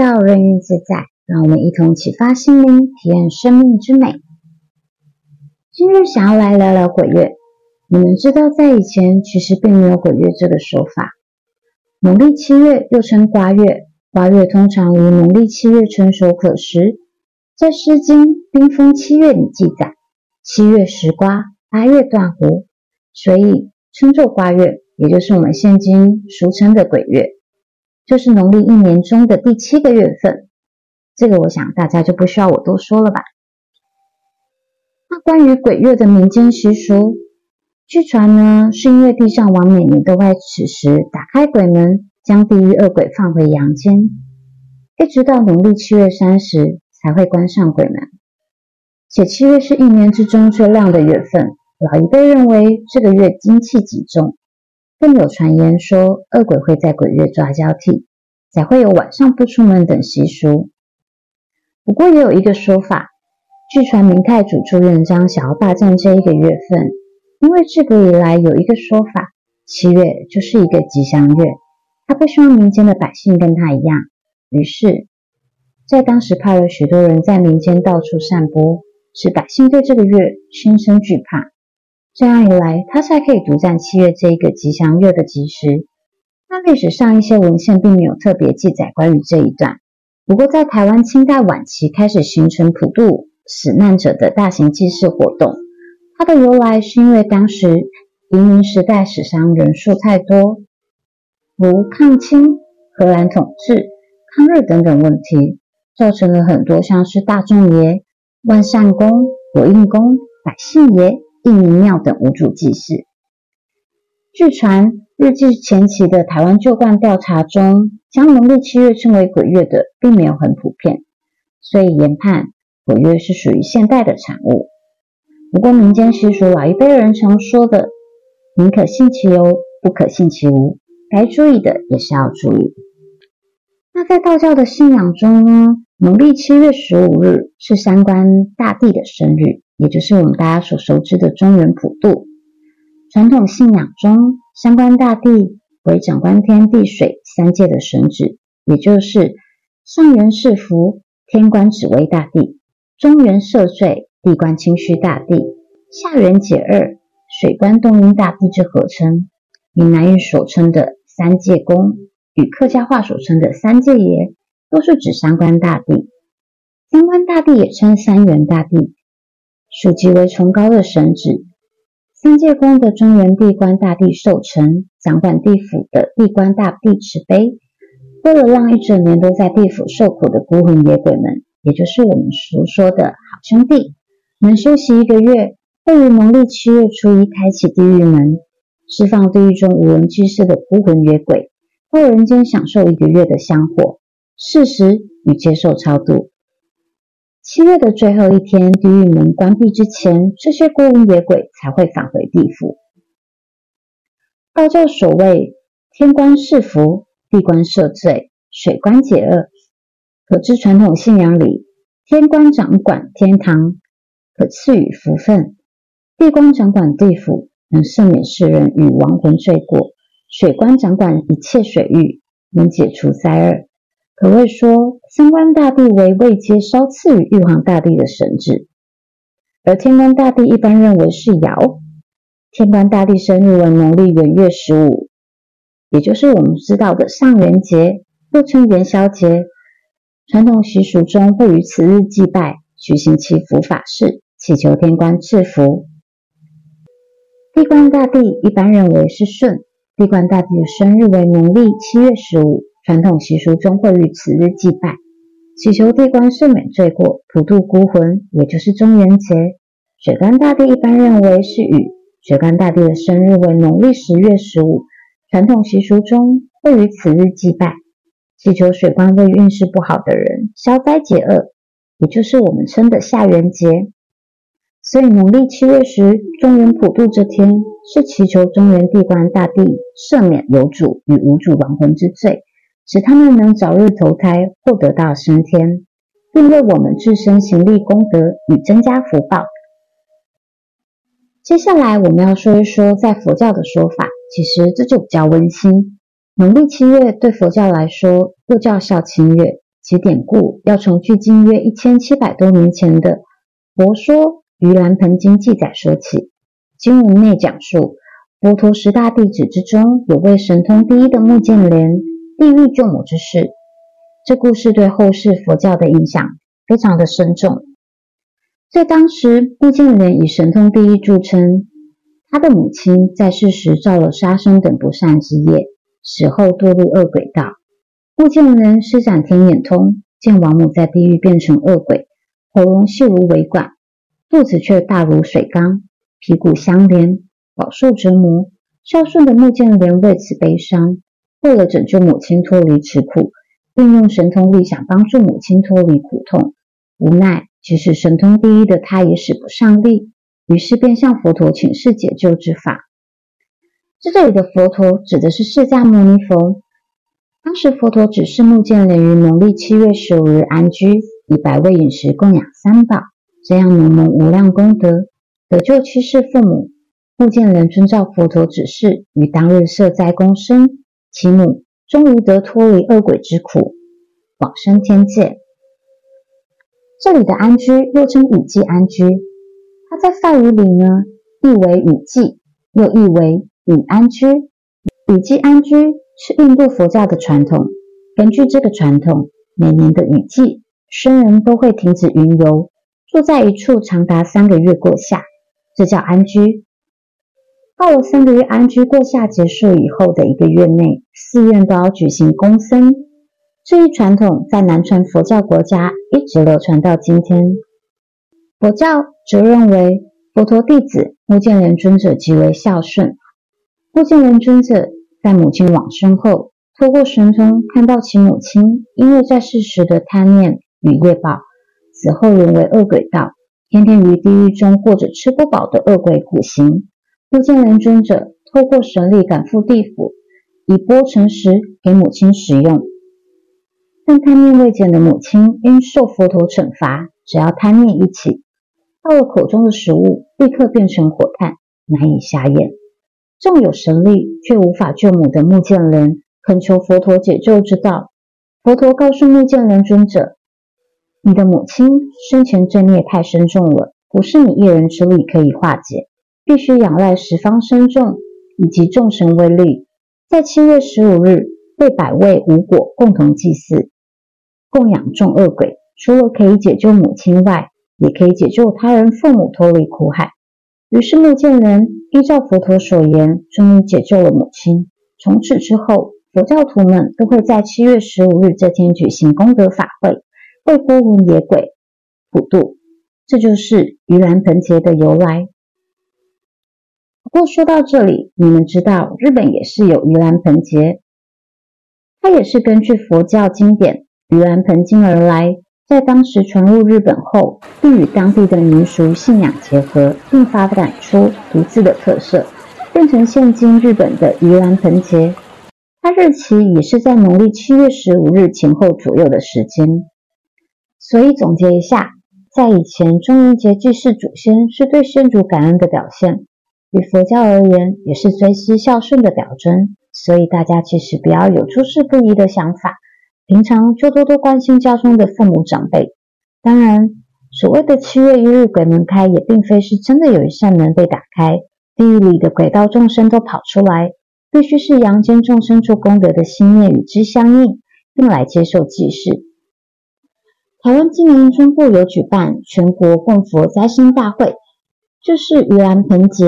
到人运自在，让我们一同启发心灵，体验生命之美。今日想要来聊聊鬼月。你们知道，在以前其实并没有鬼月这个说法。农历七月又称瓜月，瓜月通常于农历七月成熟可食。在《诗经·冰封七月》里记载，七月食瓜，八月断胡，所以称作瓜月，也就是我们现今俗称的鬼月。就是农历一年中的第七个月份，这个我想大家就不需要我多说了吧。那关于鬼月的民间习俗，据传呢，是因为地上王每年都在此时打开鬼门，将地狱恶鬼放回阳间，一直到农历七月三十才会关上鬼门。且七月是一年之中最亮的月份，老一辈认为这个月精气极重。更有传言说，恶鬼会在鬼月抓交替，才会有晚上不出门等习俗。不过也有一个说法，据传明太祖朱元璋想要霸占这一个月份，因为自古以来有一个说法，七月就是一个吉祥月，他不希望民间的百姓跟他一样，于是，在当时派了许多人在民间到处散播，使百姓对这个月心生惧怕。这样一来，他才可以独占七月这一个吉祥月的吉时。那历史上一些文献并没有特别记载关于这一段。不过，在台湾清代晚期开始形成普渡死难者的大型祭祀活动。它的由来是因为当时移民时代死伤人数太多，如抗清、荷兰统治、抗日等等问题，造成了很多像是大众爷、万善公、火印公、百姓爷。义民庙等无主祭祀。据传，日据前期的台湾旧惯调查中，将农历七月称为鬼月的，并没有很普遍，所以研判鬼月是属于现代的产物。不过民间习俗老一辈人常说的“宁可信其有，不可信其无”，该注意的也是要注意。那在道教的信仰中呢，农历七月十五日是三官大帝的生日。也就是我们大家所熟知的中原普渡。传统信仰中，三官大帝为掌管天地水三界的神祇，也就是上元赐福天官紫微大帝，中元赦罪地官清虚大帝，下元解厄水官洞阴大帝之合称。闽南语所称的三界公与客家话所称的三界爷，都是指三官大帝。三官大帝也称三元大帝。属极为崇高的神祇，三界宫的中原地官大帝寿辰，掌管地府的地官大帝慈悲，为了让一整年都在地府受苦的孤魂野鬼们，也就是我们俗说的好兄弟，能休息一个月，会于农历七月初一开启地狱门，释放地狱中无人居士的孤魂野鬼，到人间享受一个月的香火、事实与接受超度。七月的最后一天，地狱门关闭之前，这些孤魂野鬼才会返回地府。道教所谓天官赐福，地官赦罪，水官解厄，可知传统信仰里，天官掌管天堂，可赐予福分；地官掌管地府，能赦免世人与亡魂罪过；水官掌管一切水域，能解除灾厄。可谓说，三官大帝为位阶稍次于玉皇大帝的神祇，而天官大帝一般认为是爻。天官大帝生日为农历元月十五，也就是我们知道的上元节，又称元宵节。传统习俗中会于此日祭拜，举行祈福法事，祈求天官赐福。地官大帝一般认为是顺，地官大帝的生日为农历七月十五。传统习俗中会于此日祭拜，祈求地官赦免罪过、普渡孤魂，也就是中元节。水官大帝一般认为是雨，水官大帝的生日为农历十月十五。传统习俗中会于此日祭拜，祈求水官为运势不好的人消灾解厄，也就是我们称的下元节。所以农历七月十中元普渡这天，是祈求中元地官大帝赦免有主与无主亡魂之罪。使他们能早日投胎，或得到升天，并为我们自身行立功德与增加福报。接下来我们要说一说，在佛教的说法，其实这就比较温馨。农历七月对佛教来说又叫孝亲月，其典故要从距今约一千七百多年前的《佛说盂兰盆经》记载说起。经文内讲述，佛陀十大弟子之中有位神通第一的目犍连，地狱救母之事。这故事对后世佛教的影响非常的深重。在当时，目犍连以神通第一著称。他的母亲在世时造了杀生等不善之业，死后堕入恶鬼道。目犍连施展天眼通，见王母在地狱变成恶鬼，喉咙细如微管，肚子却大如水缸，皮骨相连，饱受折磨。孝顺的目犍连为此悲伤，为了拯救母亲脱离此苦，并用神通力想帮助母亲脱离苦痛，无奈即使神通第一的他也使不上力。于是便向佛陀请示解救之法。在这里的佛陀指的是释迦牟尼佛。当时佛陀指示目犍连于农历七月十五日安居，以百味饮食供养三宝，这样能蒙无量功德，得救七世父母。目犍连遵照佛陀指示，于当日设斋供生，其母终于得脱离恶鬼之苦，往生天界。这里的安居又称雨季安居。它在梵语里呢，意为雨季，又译为雨安居。雨季安居是印度佛教的传统。根据这个传统，每年的雨季，僧人都会停止云游，住在一处长达三个月过夏，这叫安居。到了三个月安居过夏结束以后的一个月内，寺院都要举行公僧。这一传统在南传佛教国家一直流传到今天。佛教则认为，佛陀弟子目犍连尊者极为孝顺。目犍连尊者在母亲往生后，透过神通看到其母亲因为在世时的贪念与业报，死后沦为恶鬼道，天天于地狱中过着吃不饱的恶鬼苦行。目犍连尊者透过神力赶赴地府，以钵盛食给母亲食用。但贪念未减的母亲因受佛陀惩罚，只要贪念一起。到了口中的食物，立刻变成火炭，难以下咽。纵有神力，却无法救母的目犍连，恳求佛陀解救之道。佛陀告诉目犍连尊者：“你的母亲生前罪孽太深重了，不是你一人之力可以化解，必须仰赖十方僧众以及众神威力，在七月十五日为百味无果共同祭祀，供养众恶鬼。除了可以解救母亲外，也可以解救他人父母脱离苦海。于是目犍连依照佛陀所言，终于解救了母亲。从此之后，佛教徒们都会在七月十五日这天举行功德法会，为孤魂野鬼普渡。这就是盂兰盆节的由来。不过说到这里，你们知道日本也是有盂兰盆节，它也是根据佛教经典《盂兰盆经》而来。在当时传入日本后，并与当地的民俗信仰结合，并发展出独自的特色，变成现今日本的盂兰盆节。它日期也是在农历七月十五日前后左右的时间。所以总结一下，在以前，中元节祭祀祖先是对先祖感恩的表现，与佛教而言，也是追思孝顺的表征。所以大家其实不要有诸事不宜的想法。平常就多多关心家中的父母长辈。当然，所谓的七月一日鬼门开，也并非是真的有一扇门被打开，地狱里的鬼道众生都跑出来，必须是阳间众生做功德的心念与之相应，并来接受祭祀。台湾今年中部有举办全国供佛灾星大会，就是盂兰盆节，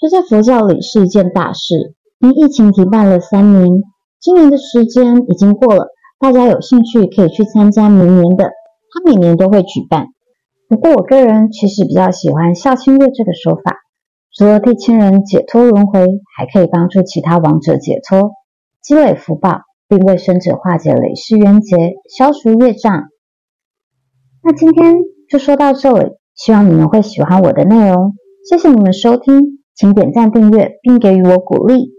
这在佛教里是一件大事。因疫情停办了三年，今年的时间已经过了。大家有兴趣可以去参加明年的，他每年都会举办。不过我个人其实比较喜欢孝亲月这个说法，除了替亲人解脱轮回，还可以帮助其他亡者解脱，积累福报，并为生者化解累世冤结，消除业障。那今天就说到这里，希望你们会喜欢我的内容。谢谢你们收听，请点赞订阅并给予我鼓励。